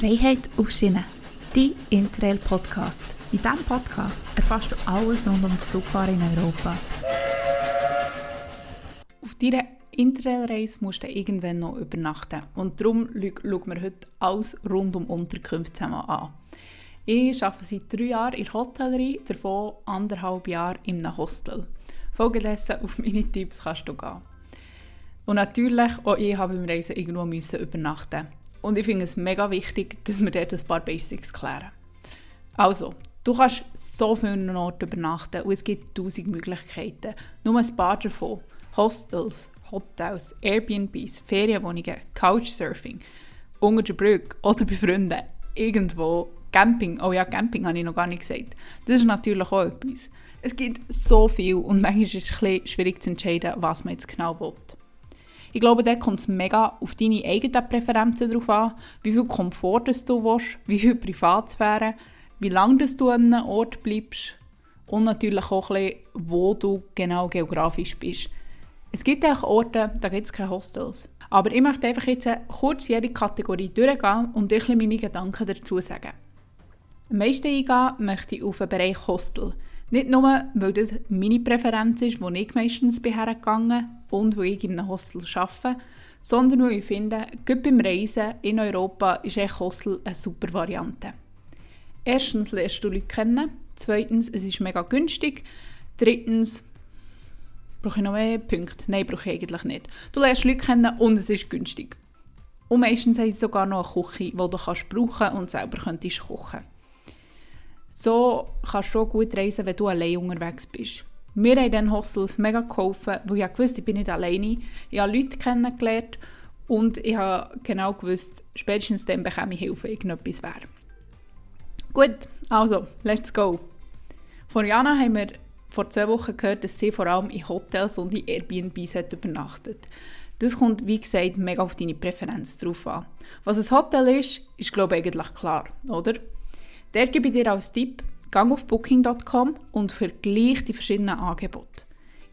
Freiheit auf Schiene, dein Interrail-Podcast. In diesem Podcast erfährst du alles rund um das Zugfahren in Europa. Auf deiner Interrail-Reise musst du irgendwann noch übernachten und darum schauen wir heute alles rund um Unterkünfte zusammen an. Ich arbeite seit drei Jahren in der Hotellerie, davon anderthalb Jahre in einem Hostel. Folgedessen auf meine Tipps kannst du gehen. Und natürlich, auch ich habe beim Reisen irgendwo müssen übernachten. Und ich finde es mega wichtig, dass wir dort ein paar Basics klären. Also, du kannst so vielen Orten übernachten und es gibt tausend Möglichkeiten. Nur ein paar davon. Hostels, Hotels, Airbnbs, Ferienwohnungen, Couchsurfing, unter der Brücke oder bei Freunden, irgendwo, Camping. Oh ja, Camping habe ich noch gar nicht gesagt. Das ist natürlich auch etwas. Es gibt so viel und manchmal ist es ein bisschen schwierig zu entscheiden, was man jetzt genau will. Ich glaube, da kommt es mega auf deine eigenen Präferenzen drauf an, wie viel Komfort du willst, wie viel Privatsphäre, wie lange du an einem Ort bleibst und natürlich auch ein bisschen, wo du genau geografisch bist. Es gibt auch Orte, da gibt es keine Hostels. Aber ich möchte einfach jetzt kurz jede Kategorie durchgehen und dir meine Gedanken dazu sagen. Am meisten eingehen möchte ich auf den Bereich Hostel. Nicht nur, weil das meine Präferenz ist, wo ich meistens bin hergegangen und wo ich in einem Hostel arbeite, sondern weil ich finde, gerade beim Reisen in Europa ist ein Hostel eine super Variante. Erstens lernst du Leute kennen, zweitens, es ist mega günstig, drittens, brauche ich noch mehr Punkte? Nein, brauche ich eigentlich nicht. Du lernst Leute kennen und es ist günstig. Und meistens haben sie sogar noch eine Küche, die du kannst brauchen und selber könntest kochen so kannst du gut reisen, wenn du allein unterwegs bist. Wir haben dann Hostels mega geholfen, weil ich wusste, ich bin nicht alleine. Ich habe Leute kennengelernt und ich habe genau gewusst, spätestens dann bekomme ich Hilfe, irgendetwas wäre. Gut, also, let's go. Von Jana haben wir vor zwei Wochen gehört, dass sie vor allem in Hotels und in Airbnbs hat übernachtet. Das kommt, wie gesagt, mega auf deine Präferenz drauf an. Was ein Hotel ist, ist glaube ich eigentlich klar, oder? Der gebe ich dir als Tipp, gang auf booking.com und vergleich die verschiedenen Angebote.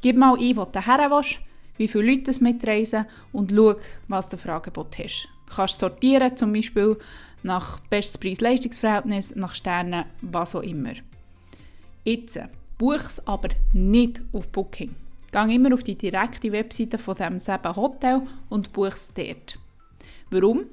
Gib mal ein, wo du her willst, wie viele Leute es mitreisen und schau, was du für Angebot hast. Du kannst sortieren, zum Beispiel nach bestes Preis-Leistungsverhältnis, nach Sternen, was auch immer. Jetzt, buch es aber nicht auf Booking. Gang immer auf die direkte Webseite von dem selben Hotel und buch es dort. Warum?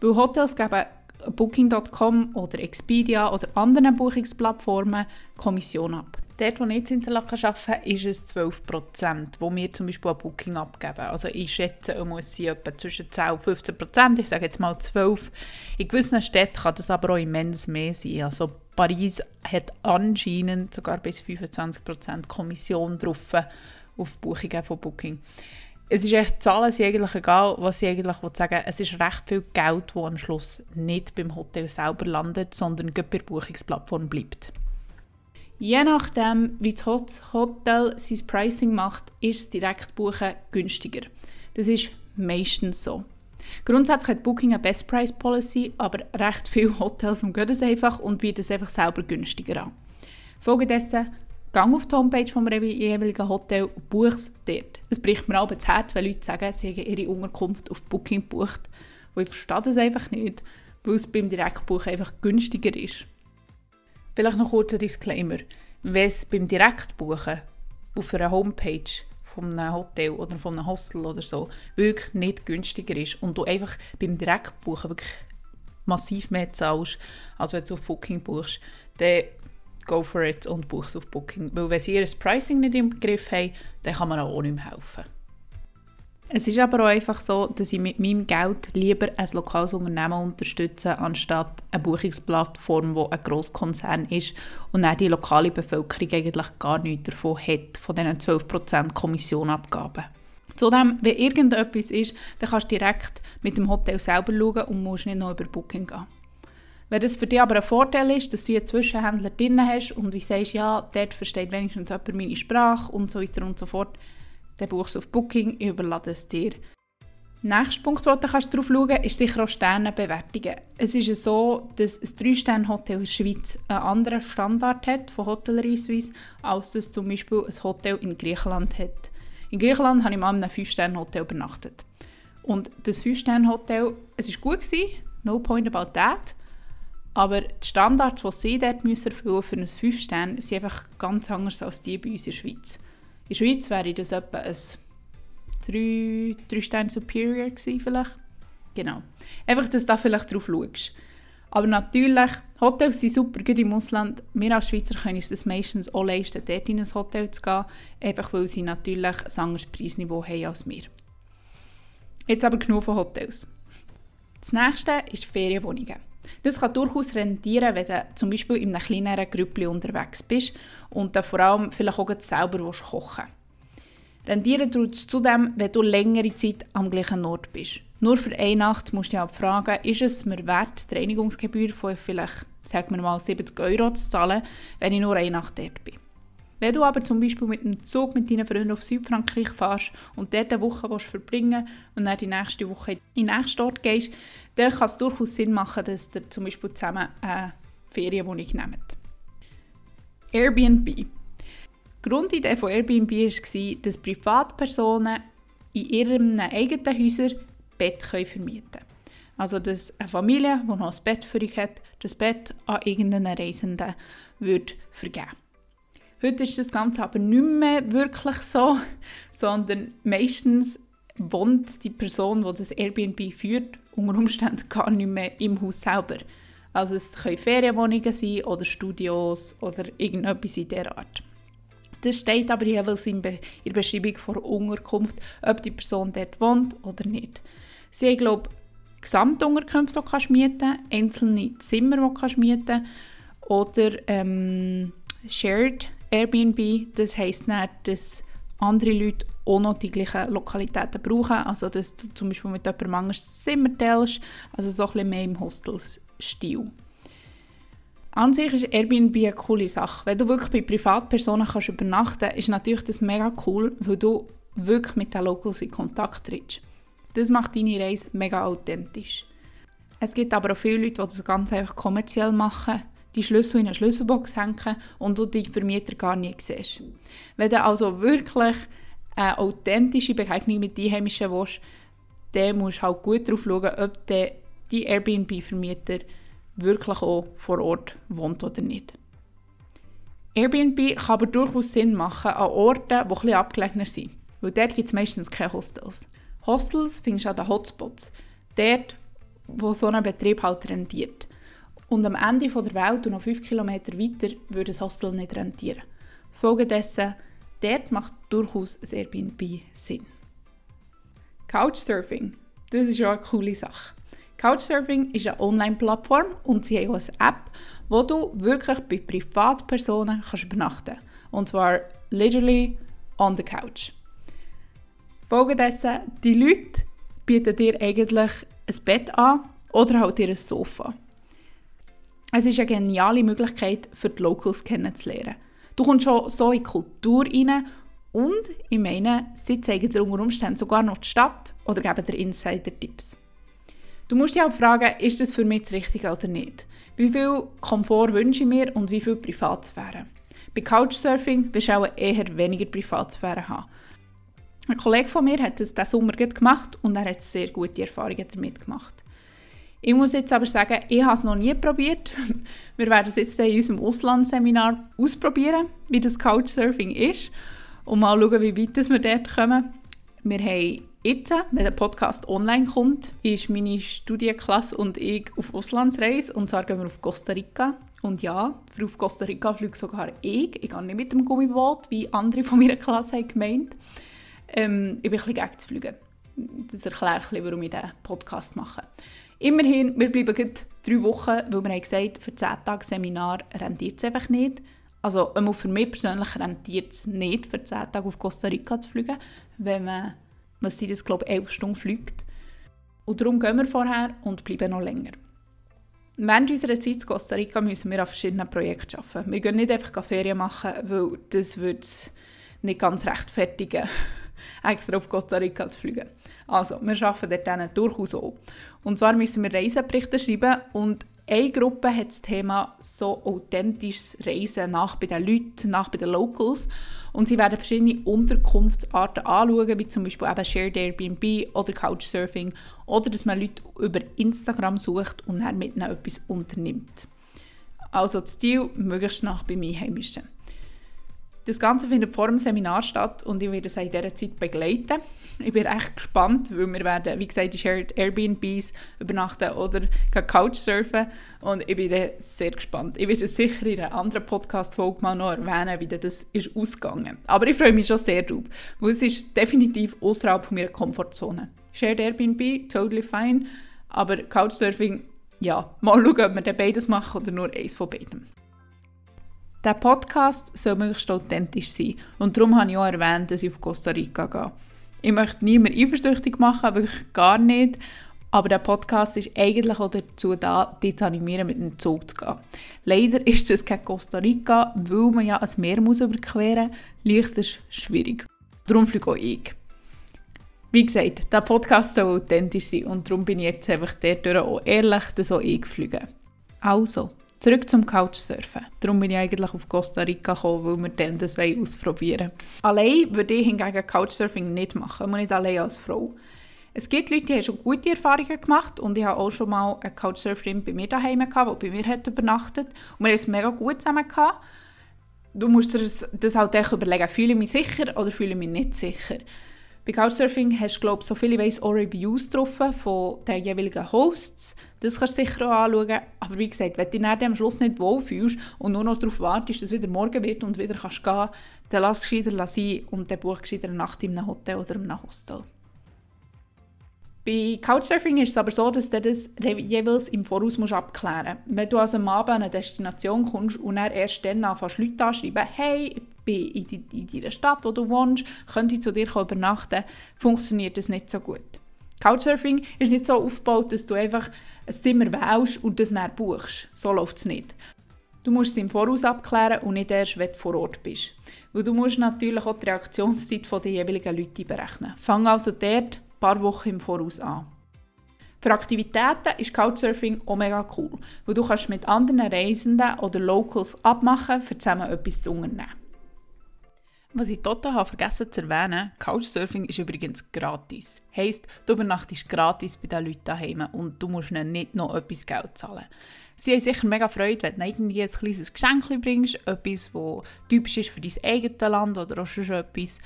Weil Hotels geben Booking.com oder Expedia oder anderen Buchungsplattformen Kommission ab. Dort, wo ich jetzt in Interlaken arbeite, ist es 12%, wo wir zum Beispiel ein Booking abgeben. Also ich schätze, es muss etwa zwischen 10 und 15%, ich sage jetzt mal 12. In gewissen Städten kann das aber auch immens mehr sein. Also Paris hat anscheinend sogar bis 25% Kommission drauf auf Buchungen von Booking es ist echt, Zahlen sind eigentlich egal, was ich eigentlich sagen es ist recht viel Geld, das am Schluss nicht beim Hotel selber landet, sondern bei der Buchungsplattform bleibt. Je nachdem, wie das Hotel sein Pricing macht, ist das Direktbuchen günstiger. Das ist meistens so. Grundsätzlich hat Booking eine Best Price Policy, aber recht viele Hotels umgehen es einfach und bieten es einfach selber günstiger an. Folgedessen Gang auf die Homepage vom jeweiligen Hotel und buch es dort. Es bricht mir aber das Herz, wenn Leute sagen, sie haben ihre Unterkunft auf Booking gebucht. Und ich verstehe das einfach nicht, weil es beim Direktbuchen einfach günstiger ist. Vielleicht noch kurz ein Disclaimer. Wenn es beim Direktbuchen auf einer Homepage von einem Hotel oder von einem Hostel oder so wirklich nicht günstiger ist und du einfach beim Direktbuchen wirklich massiv mehr zahlst, als wenn du auf Booking buchst, dann go for it und buch es auf Booking. Weil wenn sie ihr Pricing nicht im Griff haben, dann kann man auch nicht mehr helfen. Es ist aber auch einfach so, dass ich mit meinem Geld lieber ein lokales Unternehmen unterstütze, anstatt eine Buchungsplattform, die ein Grosskonzern ist und dann die lokale Bevölkerung eigentlich gar nichts davon hat, von diesen 12% Kommissionabgaben. Zudem, wenn irgendetwas ist, dann kannst du direkt mit dem Hotel selber schauen und musst nicht noch über Booking gehen. Wenn das für dich aber ein Vorteil ist, dass du einen Zwischenhändler drin hast und du sagst, ja, dort versteht wenigstens jemand meine Sprache und so weiter und so fort, dann buchst du auf Booking, ich überlade es dir. Nächster Punkt, wo du kannst drauf schauen kannst, ist sicher auch Sternenbewertungen. Es ist so, dass ein 3-Sterne-Hotel in der Schweiz einen anderen Standard hat von Hotellerie Suisse, als das zum Beispiel ein Hotel in Griechenland hat. In Griechenland habe ich mal in einem 5-Sterne-Hotel übernachtet. Und das 5-Sterne-Hotel, es war gut, no point about that. Aber die Standards, die sie dort erfüllen für ein 5 Stern, sind einfach ganz anders als die bei uns in der Schweiz. In der Schweiz wäre das etwa ein 3, 3 Sterne Superior gewesen vielleicht. Genau. Einfach, dass du da vielleicht drauf schaust. Aber natürlich, Hotels sind super gut im Ausland. Wir als Schweizer können uns das meistens auch leisten, dort in ein Hotel zu gehen, einfach weil sie natürlich ein anderes Preisniveau haben als wir. Jetzt aber genug von Hotels. Das nächste ist Ferienwohnungen. Das kann durchaus rentieren, wenn du zum Beispiel in einem kleineren Grüppli unterwegs bist und dann vor allem vielleicht auch selber kochen willst. Rendieren tut es zudem, wenn du längere Zeit am gleichen Ort bist. Nur für eine Nacht musst du dich halt fragen, ist es mir wert, die Reinigungsgebühr von vielleicht, sagen wir mal, 70 Euro zu zahlen, wenn ich nur eine Nacht dort bin. Wenn du aber zum Beispiel mit dem Zug mit deinen Freunden auf Südfrankreich fährst und dort eine Woche willst verbringen und dann die nächste Woche in den nächsten Ort gehst, dann kann es durchaus Sinn machen, dass ihr zum Beispiel zusammen eine Ferienwohnung nehmt. Airbnb. Die Grundidee von Airbnb war, dass Privatpersonen in ihren eigenen Häusern Bett vermieten können. Also, dass eine Familie, die noch ein Bett für euch hat, das Bett an irgendeinen Reisenden würde vergeben Heute ist das Ganze aber nicht mehr wirklich so, sondern meistens wohnt die Person, die das Airbnb führt, unter Umständen gar nicht mehr im Haus selber. Also es können Ferienwohnungen sein oder Studios oder irgendetwas in dieser Art. Das steht aber jeweils in, der Beschreibung der Unterkunft, ob die Person dort wohnt oder nicht. Sie haben, glaube Gesamtunterkünfte, die du mieten kannst, einzelne Zimmer, die du mieten kannst, oder ähm, Shared Airbnb. Das heisst nicht, dass andere Leute auch noch die gleichen Lokalitäten brauchen. Also, dass du zum Beispiel mit jemandem anderes Zimmer teilst. Also, so ein bisschen mehr im Hostel-Stil. An sich ist Airbnb eine coole Sache. Wenn du wirklich bei Privatpersonen kannst übernachten kannst, ist natürlich das mega cool, weil du wirklich mit den Locals in Kontakt trittst. Das macht deine Reise mega authentisch. Es gibt aber auch viele Leute, die das ganz einfach kommerziell machen die Schlüssel in eine Schlüsselbox hängen und du die Vermieter gar nicht siehst. Wenn du also wirklich eine authentische Begegnung mit Einheimischen willst, dann musst du halt gut darauf schauen, ob der, die Airbnb-Vermieter wirklich auch vor Ort wohnt oder nicht. Airbnb kann aber durchaus Sinn machen an Orten, die etwas abgelegener sind. Weil dort gibt es meistens keine Hostels. Hostels findest du an den Hotspots. Dort, wo so ein Betrieb halt rentiert. Und am Ende der Welt und noch 5 km weiter würde das Hostel nicht rentieren. Folgedessen, dort macht durchaus ein Airbnb Sinn. Couchsurfing, das ist ja eine coole Sache. Couchsurfing ist eine Online-Plattform und sie haben auch eine App, wo du wirklich bei Privatpersonen kannst übernachten kannst. Und zwar literally on the couch. Folgedessen, die Leute bieten dir eigentlich ein Bett an oder halt dir ein Sofa. Es ist eine geniale Möglichkeit, für die Locals kennenzulernen. Du kommst schon so in die Kultur rein und ich meine, sie zeigen dir unter Umständen sogar noch die Stadt oder geben dir Insider-Tipps. Du musst dich auch fragen, ist das für mich das Richtige oder nicht? Wie viel Komfort wünsche ich mir und wie viel Privatsphäre? Bei Couchsurfing wirst du auch eher weniger Privatsphäre haben. Ein Kollege von mir hat es diesen Sommer gemacht und er hat sehr gute Erfahrungen damit gemacht. Ich muss jetzt aber sagen, ich habe es noch nie probiert. Wir werden es jetzt in unserem Auslandsseminar ausprobieren, wie das Couchsurfing ist und mal schauen, wie weit wir dort kommen. Wir haben jetzt, wenn der Podcast online kommt, ist meine Studienklasse und ich auf Auslandsreise und zwar gehen wir auf Costa Rica. Und ja, für auf Costa Rica fliege sogar ich. Ich gehe nicht mit dem Gummiboot, wie andere von meiner Klasse haben gemeint. Ähm, ich bin ein bisschen gegen zu fliegen. Das erklärt warum ich diesen Podcast mache. Immerhin, wir bleiben gerade drei Wochen, weil wir haben gesagt, für 10 Tage Seminar rentiert es einfach nicht. Also für mich persönlich rentiert es nicht, für 10 Tage auf Costa Rica zu fliegen, wenn man, was sind das, glaube ich, 11 Stunden fliegt. Und darum gehen wir vorher und bleiben noch länger. Während unserer Zeit in Costa Rica müssen wir an verschiedenen Projekten arbeiten. Wir gehen nicht einfach Ferien machen, weil das würde nicht ganz rechtfertigen extra auf Costa Rica zu fliegen. Also, wir arbeiten dort durchaus auch. Und zwar müssen wir Reiseberichte schreiben und Eine Gruppe hat das Thema so authentisches Reisen nach bei den Leuten, nach bei den Locals. Und sie werden verschiedene Unterkunftsarten anschauen, wie zum Beispiel eben Shared Airbnb oder Couchsurfing oder dass man Leute über Instagram sucht und dann mit ihnen etwas unternimmt. Also das Ziel, möglichst nach bei mir Einheimischen. Das Ganze findet vor dem Seminar statt und ich werde es in dieser Zeit begleiten. Ich bin echt gespannt, weil wir werden, wie gesagt, in Shared Airbnbs übernachten oder Couchsurfen und ich bin sehr gespannt. Ich werde es sicher in einer anderen Podcast-Folge mal noch erwähnen, wie das ist ausgegangen. Aber ich freue mich schon sehr drauf, weil es ist definitiv außerhalb meiner Komfortzone. Shared Airbnb, totally fine, aber Couchsurfing, ja, mal schauen, ob wir beides machen oder nur eins von beidem. Der Podcast soll möglichst authentisch sein und darum habe ich auch erwähnt, dass ich auf Costa Rica gehe. Ich möchte niemanden eifersüchtig machen, wirklich gar nicht. Aber der Podcast ist eigentlich auch dazu da, dich zu animieren, mit dem Zug zu gehen. Leider ist das kein Costa Rica, weil man ja ein Meer muss überqueren muss. Leicht ist schwierig. Darum fliege auch ich. Wie gesagt, der Podcast soll authentisch sein und darum bin ich jetzt einfach dort auch ehrlich, dass auch ich fliege. Also, Zurück zum Couchsurfen. Darum bin ich eigentlich auf Costa Rica gekommen, weil wir dann das ausprobieren Allein würde ich hingegen Couchsurfing nicht machen, und nicht allein als Frau. Es gibt Leute, die haben schon gute Erfahrungen gemacht und ich habe auch schon mal eine Couchsurferin bei mir daheim gehabt, die bei mir hat übernachtet und wir haben es mega gut zusammen gehabt. Du musst dir das, halt überlegen, fühle ich mich sicher oder fühle ich mich nicht sicher. Bei Couchsurfing hast du, glaube ich, so viele weiss, auch Reviews drauf von den jeweiligen Hosts. Das kannst du sicher auch anschauen. Aber wie gesagt, wenn du dich am Schluss nicht wohlfühlst und nur noch darauf wartest, dass es wieder morgen wird und wieder kannst gehen, dann lass es gescheiter sein und dann buch gescheiter eine Nacht in einem Hotel oder in einem Hostel. Bei Couchsurfing ist es aber so, dass du das jeweils im Voraus musst abklären musst. Wenn du also am Abend an eine Destination kommst und dann erst dann anfängst, Leute anschreiben, hey, ich bin in, die, in deiner Stadt, wo du wohnst, könnte ich zu dir übernachten, funktioniert das nicht so gut. Couchsurfing ist nicht so aufgebaut, dass du einfach ein Zimmer wählst und das dann buchst. So läuft es nicht. Du musst es im Voraus abklären und nicht erst, wenn du vor Ort bist. Weil du musst natürlich auch die Reaktionszeit der jeweiligen Leute berechnen. Fang also dort paar Wochen im Voraus an. Für Aktivitäten ist Couchsurfing auch mega cool, weil du kannst mit anderen Reisenden oder Locals abmachen, um zusammen etwas zu unternehmen. Was ich total habe vergessen zu erwähnen, Couchsurfing ist übrigens gratis. Heisst, du übernachtest gratis bei den Leuten daheim und du musst ihnen nicht noch etwas Geld zahlen. Sie haben sicher mega Freude, wenn du irgendwie ein kleines Geschenk bringst, etwas, das typisch ist für dein eigenes Land oder auch schon etwas.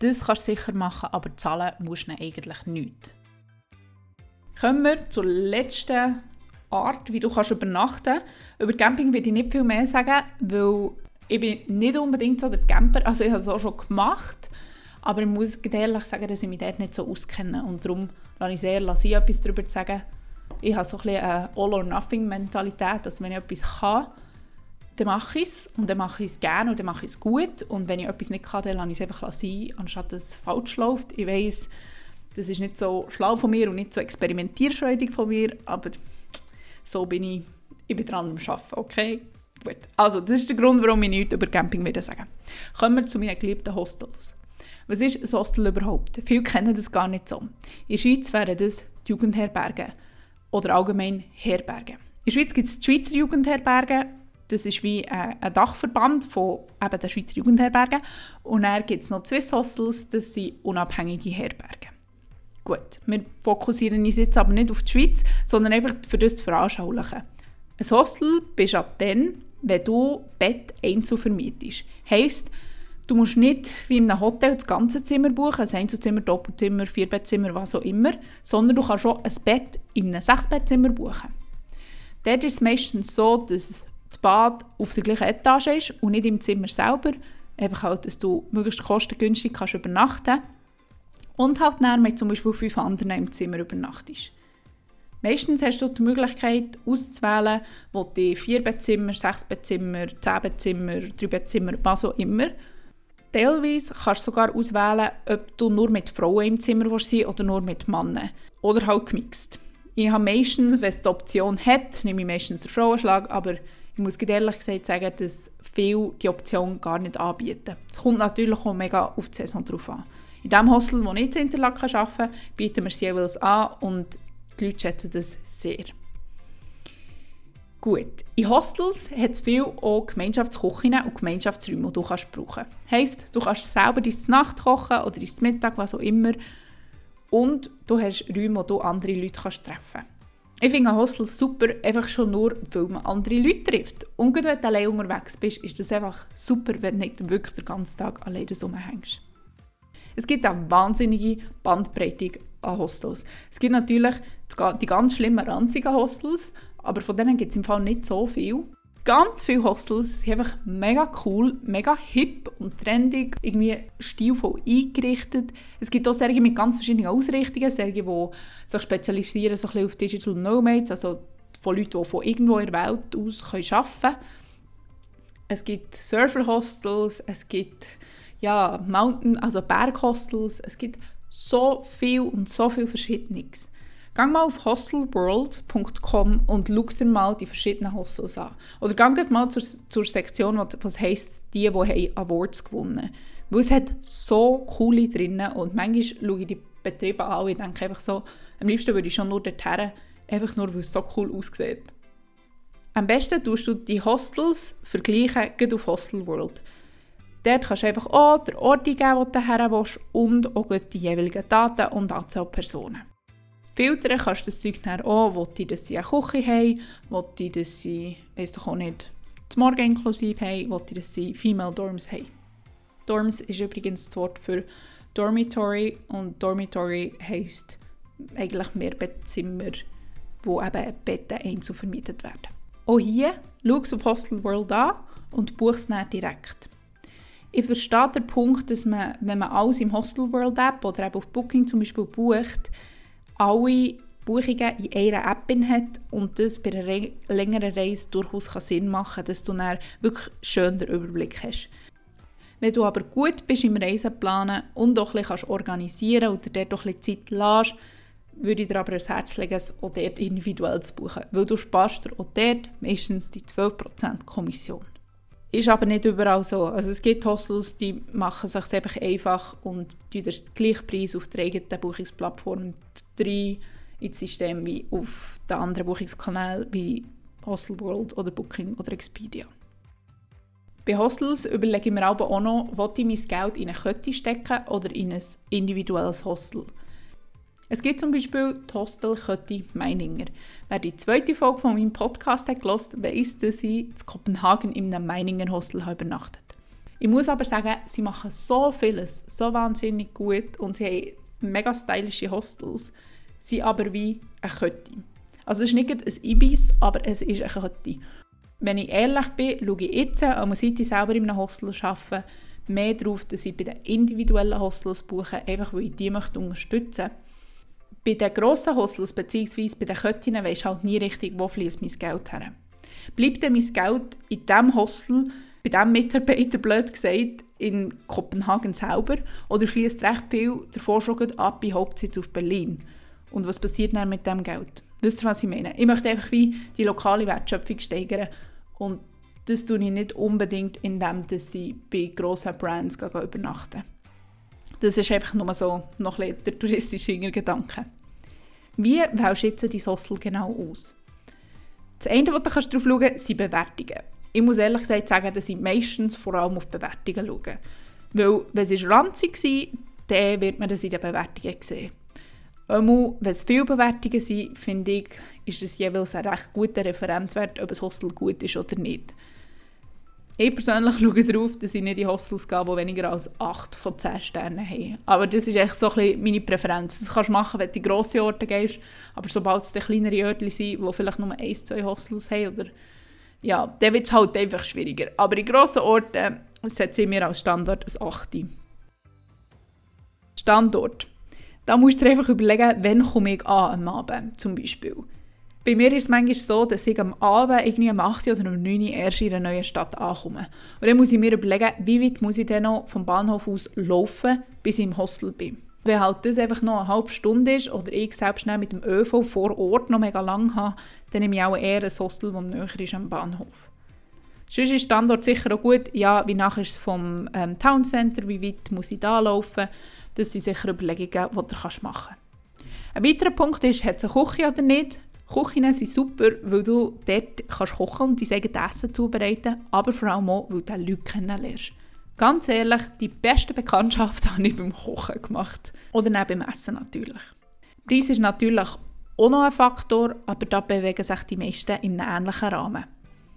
Das kannst du sicher machen, aber zahlen musst du eigentlich nicht. Kommen wir zur letzten Art, wie du kannst übernachten kannst. Über Camping werde ich nicht viel mehr sagen, weil ich bin nicht unbedingt so der Camper. Also ich habe es auch schon gemacht, aber ich muss ehrlich sagen, dass ich mich dort nicht so auskenne. Und darum lasse ich sehr lasse ich etwas darüber sagen. Ich habe so ein bisschen eine All-or-Nothing-Mentalität, dass wenn ich etwas kann, dann mache ich es und dann mache ich es gerne und dann mache ich es gut und wenn ich etwas nicht kann, dann lasse ich es einfach sein, anstatt dass es falsch läuft. Ich weiß, das ist nicht so schlau von mir und nicht so experimentierfreudig von mir, aber so bin ich, ich bin dran am Arbeiten, okay? Gut. Also, das ist der Grund, warum ich nichts über Camping wieder sagen Kommen wir zu meinen geliebten Hostels. Was ist ein Hostel überhaupt? Viele kennen das gar nicht so. In der Schweiz wären das die Jugendherbergen oder allgemein Herbergen. In der Schweiz gibt es die Schweizer Jugendherbergen das ist wie ein, Dachverband von eben den Schweizer Jugendherbergen. Und dann gibt es noch Swiss Hostels, das sind unabhängige Herbergen. Gut, wir fokussieren uns jetzt aber nicht auf die Schweiz, sondern einfach für das zu veranschaulichen. Ein Hostel bist ab dann, wenn du Bett einzeln vermietest. Heisst, du musst nicht wie in einem Hotel das ganze Zimmer buchen, ein Einzelzimmer, Doppelzimmer, Vierbettzimmer, was auch immer, sondern du kannst schon ein Bett in einem Sechsbettzimmer buchen. Dort ist es meistens so, dass das Bad auf der gleichen Etage ist und nicht im Zimmer selber. Einfach halt, dass du möglichst kostengünstig kannst übernachten und halt dann mit zum Beispiel fünf anderen im Zimmer übernachtest. Meistens hast du die Möglichkeit auszuwählen, wo die vier Bettzimmer, sechs Bettzimmer, zehn Bettzimmer, drei Bettzimmer, was auch immer. Teilweise kannst du sogar auswählen, ob du nur mit Frauen im Zimmer sein oder nur mit Männern. Oder halt gemixt. Ich habe meistens, wenn es die Option hat, nehme ich meistens den Frauenschlag, aber ich muss ehrlich gesagt sagen, dass viele die Option gar nicht anbieten. Es kommt natürlich auch mega auf die Saison drauf an. In dem Hostel, wo ich in Interlaken arbeite, bieten wir es jeweils an und die Leute schätzen das sehr. Gut, in Hostels hat es viel auch Gemeinschaftsküchen und Gemeinschaftsräume, die du kannst brauchen kannst. Heisst, du kannst selber dein Nacht kochen oder dein Mittag, was auch immer. Und du hast Räume, wo du andere Leute kannst treffen kannst. Ich finde Hostel super, einfach schon nur, weil man andere Leute trifft. Und wenn du allein unterwegs bist, ist das einfach super, wenn du nicht wirklich den ganzen Tag alleine rumhängst. Es gibt eine wahnsinnige Bandbreite an Hostels. Es gibt natürlich die ganz schlimmen, ranzigen Hostels, aber von denen gibt es im Fall nicht so viel. Ganz viele Hostels sind einfach mega cool, mega hip und trendig, irgendwie stilvoll eingerichtet. Es gibt auch Serien mit ganz verschiedenen Ausrichtungen, Serien, die sich spezialisieren so ein auf Digital Nomads, also von Leuten, die von irgendwo in der Welt aus arbeiten können. Es gibt Surfer-Hostels, es gibt ja, Mountain, also Berghostels, es gibt so viel und so viel Verschiedenes. Gang mal auf hostelworld.com und schau dir mal die verschiedenen Hostels an. Oder gang mal zur, zur Sektion, was heisst, die, die Awards gewonnen haben. Weil es hat so coole drinnen und manchmal schaue ich die Betriebe an und denke einfach so, am liebsten würde ich schon nur dorthin, einfach nur, weil es so cool aussieht. Am besten tust du die Hostels vergleichen, geht auf Hostel World. Dort kannst du einfach auch den Ort eingeben, wo du hin willst und auch die jeweiligen Daten und Anzahl Personen. Filtern kannst du das Zeug dann auch, wo die, dass sie eine Küche haben, wo die, dass sie, weiss doch auch nicht, das Morgen inklusive haben, wo die, dass sie Female Dorms haben. Dorms ist übrigens das Wort für Dormitory und Dormitory heisst eigentlich Mehrbettzimmer, wo eben Betten einzeln vermietet werden. Auch hier schau es auf Hostel World an und buch es dann direkt. Ich verstehe den Punkt, dass man, wenn man alles im Hostel World App oder eben auf Booking zum Beispiel bucht, alle Buchungen in einer App hat und das bei einer längeren Reise durchaus Sinn machen kann, dass du dann wirklich schön den Überblick hast. Wenn du aber gut bist im Reiseplanen und auch ein bisschen organisieren oder dort auch ein bisschen Zeit lässt, würde ich dir aber ans Herz legen, es auch dort individuell zu buchen, weil du sparst dir auch dort meistens die 12% Kommission. Ist aber nicht überall so. Also es gibt Hostels, die machen es sich einfach einfach und den gleichen Preis auf der eigenen Buchungsplattform rein ins System wie auf den anderen Buchungskanälen wie Hostel World oder Booking oder Expedia. Bei Hostels überlege ich mir aber auch noch, ob ich mein Geld in eine Kette stecken oder in ein individuelles Hostel. Es gibt zum Beispiel die Hostelkette Meininger. Wer die zweite Folge von meinem Podcast hat gehört, weiss, dass ich in Kopenhagen in einem Meininger Hostel übernachtet Ich muss aber sagen, sie machen so vieles, so wahnsinnig gut und sie haben mega stylische Hostels, sie aber wie eine Kette. Also es ist nicht ein Ibis, aber es ist eine Kette. Wenn ich ehrlich bin, schaue ich jetzt, an seit ich selber in einem Hostel arbeite, mehr darauf, dass ich bei den individuellen Hostels buche, einfach weil ich die möchte unterstützen möchte bei den grossen Hostels bzw. bei den Köttinnen weisst halt nie richtig, wo fließt mein Geld her. Bleibt denn mein Geld in diesem Hostel, bei diesem Mitarbeiter, blöd gesagt, in Kopenhagen selber, oder fließt recht viel davor schon ab bei Hauptsitz auf Berlin? Und was passiert dann mit dem Geld? Wisst ihr, was ich meine? Ich möchte einfach wie die lokale Wertschöpfung steigern und das tue ich nicht unbedingt, indem ich bei grossen Brands übernachten das ist einfach nur so noch ein der touristische Gedanke. Wie wählst du jetzt dein Hostel genau aus? Das eine, was du darauf schauen kannst, sind Bewertungen. Ich muss ehrlich gesagt sagen, dass ich meistens vor allem auf Bewertungen schaue. Weil, wenn es ranzig war, dann wird man das in den Bewertungen sehen. Wenn es viele Bewertungen sind, finde ich, ist es jeweils ein recht guter Referenzwert, ob ein Hostel gut ist oder nicht. Ich persönlich schaue darauf, dass ich nicht in Hostels gehe, die weniger als 8 von 10 Sternen haben. Aber das ist echt so ein meine Präferenz. Das kannst du machen, wenn du in grosse Orte gehst, aber sobald es kleinere Orte sind, die vielleicht nur 1, 2 Hostels haben, oder, ja, dann wird es halt einfach schwieriger. Aber in grossen Orten setze ich mir als Standard ein 8. Standort. Da musst du dir einfach überlegen, wann komme ich an am Abend zum Beispiel. Bei mir ist es manchmal so, dass ich am Abend, irgendwie am 8. oder am 9. erst in einer neuen Stadt ankomme. Und dann muss ich mir überlegen, wie weit muss ich denn noch vom Bahnhof aus laufen, bis ich im Hostel bin. Wenn halt das einfach noch eine halbe Stunde ist oder ich selbst mit dem ÖV vor Ort noch mega lang habe, dann nehme ich auch eher ein Hostel, das näher ist am Bahnhof. Sonst ist der Standort sicher auch gut. Ja, wie nach ist es vom ähm, Town Center, wie weit muss ich da laufen? Das sind sicher Überlegungen, die du machen kannst. Ein weiterer Punkt ist, hat es eine Küche oder nicht? Küchen sind super, weil du dort kannst kochen und dein eigenes Essen zubereiten aber vor allem auch, weil du Leute kennenlernst. Ganz ehrlich, die beste Bekanntschaft habe ich beim Kochen gemacht. Oder neben beim Essen natürlich. Preis ist natürlich auch noch ein Faktor, aber da bewegen sich die meisten in einem ähnlichen Rahmen.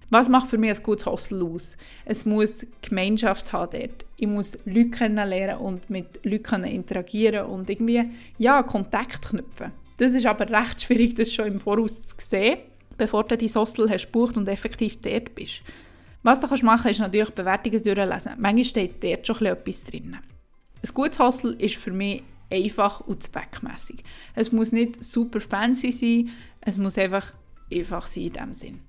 Was macht für mich ein gutes Hostel aus? Es muss Gemeinschaft haben dort. Ich muss Leute kennenlernen und mit Leuten interagieren und irgendwie ja, Kontakt knüpfen. Das ist aber recht schwierig, das schon im Voraus zu sehen, bevor du dein Hostel hast bucht und effektiv dort bist. Was du machen kannst, ist natürlich Bewertungen durchlesen. Manchmal steht dort schon etwas drin. Ein gutes Hostel ist für mich einfach und zweckmässig. Es muss nicht super fancy sein, es muss einfach einfach sein in diesem Sinn.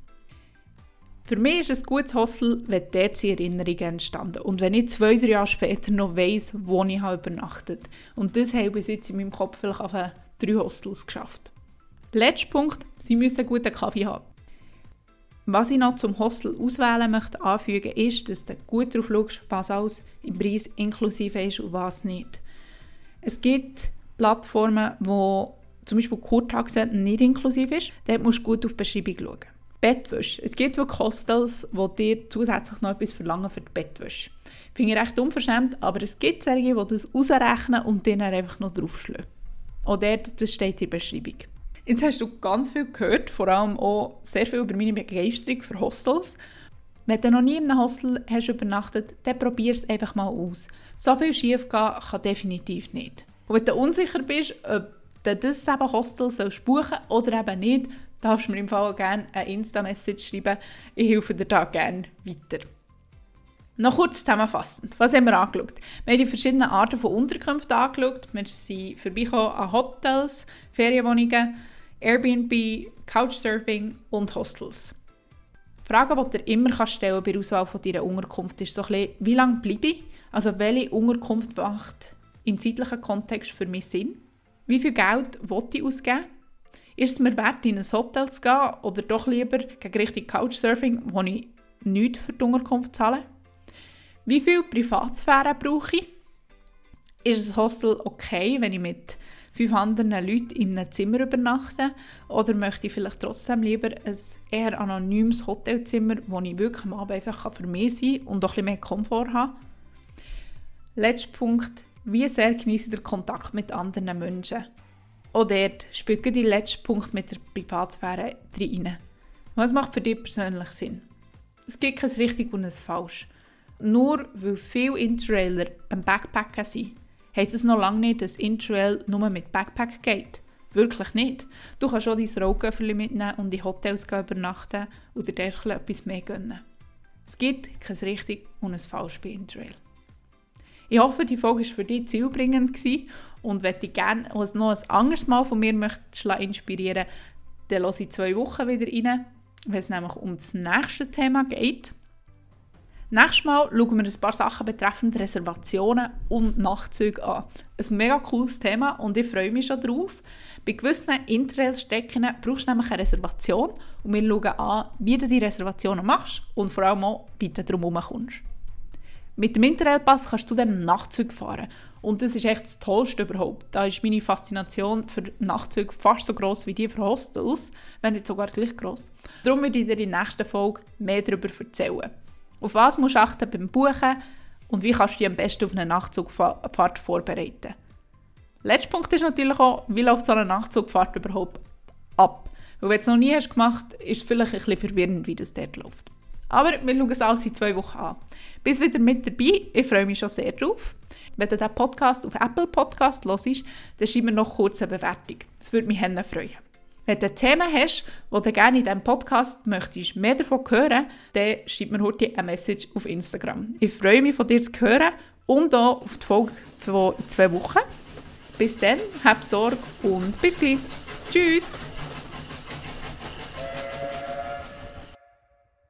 Für mich ist ein gutes Hostel, wenn dort Erinnerungen entstanden und wenn ich zwei, drei Jahre später noch weiss, wo ich habe übernachtet Und das habe ich bis jetzt in meinem Kopf vielleicht auf drei Hostels geschafft. Letzter Punkt, Sie müssen einen guten Kaffee haben. Was ich noch zum Hostel auswählen möchte anfügen, ist, dass du gut darauf schaust, was alles im Preis inklusive ist und was nicht. Es gibt Plattformen, wo zum Beispiel Kurtaxe nicht inklusiv ist. Dort musst du gut auf die Beschreibung schauen. Bettwäsche. Es gibt wirklich Hostels, die dir zusätzlich noch etwas verlangen für die Bettwäsche. Finde ich recht unverschämt, aber es gibt solche, die das ausrechnen und dann einfach noch draufschlagen. Auch dort, das steht in der Beschreibung. Jetzt hast du ganz viel gehört, vor allem auch sehr viel über meine Begeisterung für Hostels. Wenn du noch nie in einem Hostel hast übernachtet, dann probier es einfach mal aus. So viel schief gehen kann definitiv nicht. Und wenn du unsicher bist, ob du das eben Hostel sollst buchen oder eben nicht, darfst du mir im Fall gerne eine Insta-Message schreiben. Ich helfe dir da gerne weiter. Noch kurz zusammenfassend. Was haben wir angeschaut? Wir haben die verschiedenen Arten von Unterkünften angeschaut. Wir sind vorbeigekommen an Hotels, Ferienwohnungen, Airbnb, Couchsurfing und Hostels. Die Frage, die du immer stellen bei der Auswahl von deiner Unterkunft, ist so ein bisschen, wie lange bleibe ich? Also welche Unterkunft macht im zeitlichen Kontext für mich Sinn? Wie viel Geld will ich ausgeben? Ist es mir wert, in ein Hotel zu gehen oder doch lieber gegen richtig Couchsurfing, wo ich nichts für die Unterkunft zahle? Wie viel Privatsphäre brauche ich? Ist ein Hostel okay, wenn ich mit fünf anderen Leuten in einem Zimmer übernachte? Oder möchte ich vielleicht trotzdem lieber ein eher anonymes Hotelzimmer, wo ich wirklich am Abend einfach für mich sein kann und auch ein bisschen mehr Komfort habe? Letzter Punkt. Wie sehr genieße ich den Kontakt mit anderen Menschen? Auch dort spielt die letzte Punkt mit der Privatsphäre rein. Was macht für dich persönlich Sinn? Es gibt kein richtig und ein falsch. Nur weil viele Interrailer ein Backpacker sind, heisst es noch lange nicht, dass Interrail nur mit Backpack geht. Wirklich nicht. Du kannst auch dein Rollköfferchen mitnehmen und in Hotels übernachten oder dir etwas mehr gönnen. Es gibt kein richtig und ein falsch bei Interrail. Ich hoffe, die Folge war für dich zielbringend und wenn du gerne noch ein anderes Mal von mir möchtest inspirieren dann höre ich zwei Wochen wieder rein, wenn es nämlich um das nächste Thema geht. Nächstes Mal schauen wir ein paar Sachen betreffend Reservationen und Nachtzüge an. Ein mega cooles Thema und ich freue mich schon drauf. Bei gewissen Interrail-Strecken brauchst du nämlich eine Reservation und wir schauen an, wie du die Reservationen machst und vor allem auch, wie du darum herumkommst. Mit dem Interrail-Pass kannst du zudem Nachtzug fahren und das ist echt das Tollste überhaupt. Da ist meine Faszination für Nachtzüge fast so groß wie die für Hostels, wenn nicht sogar gleich groß. Darum werde ich dir in der nächsten Folge mehr darüber erzählen. Auf was musst du achten beim Buchen und wie kannst du dich am besten auf eine Nachtzugfahrt vorbereiten? Letzter Punkt ist natürlich auch, wie läuft so eine Nachtzugfahrt überhaupt ab? Weil wenn du es noch nie hast gemacht hast, ist es vielleicht ein bisschen verwirrend, wie das dort läuft. Aber wir schauen es alles in zwei Wochen an. Bis wieder mit dabei, ich freue mich schon sehr drauf. Wenn du diesen Podcast auf Apple Podcast hörst, dann schreib mir noch kurz eine Bewertung. Das würde mich freuen. Wenn du Themen hast, wo du gerne in diesem Podcast möchtest mehr davon hören, dann schreib mir heute eine Message auf Instagram. Ich freue mich, von dir zu hören und auch auf die Folge von zwei Wochen. Bis dann, hab Sorge und bis gleich. Tschüss!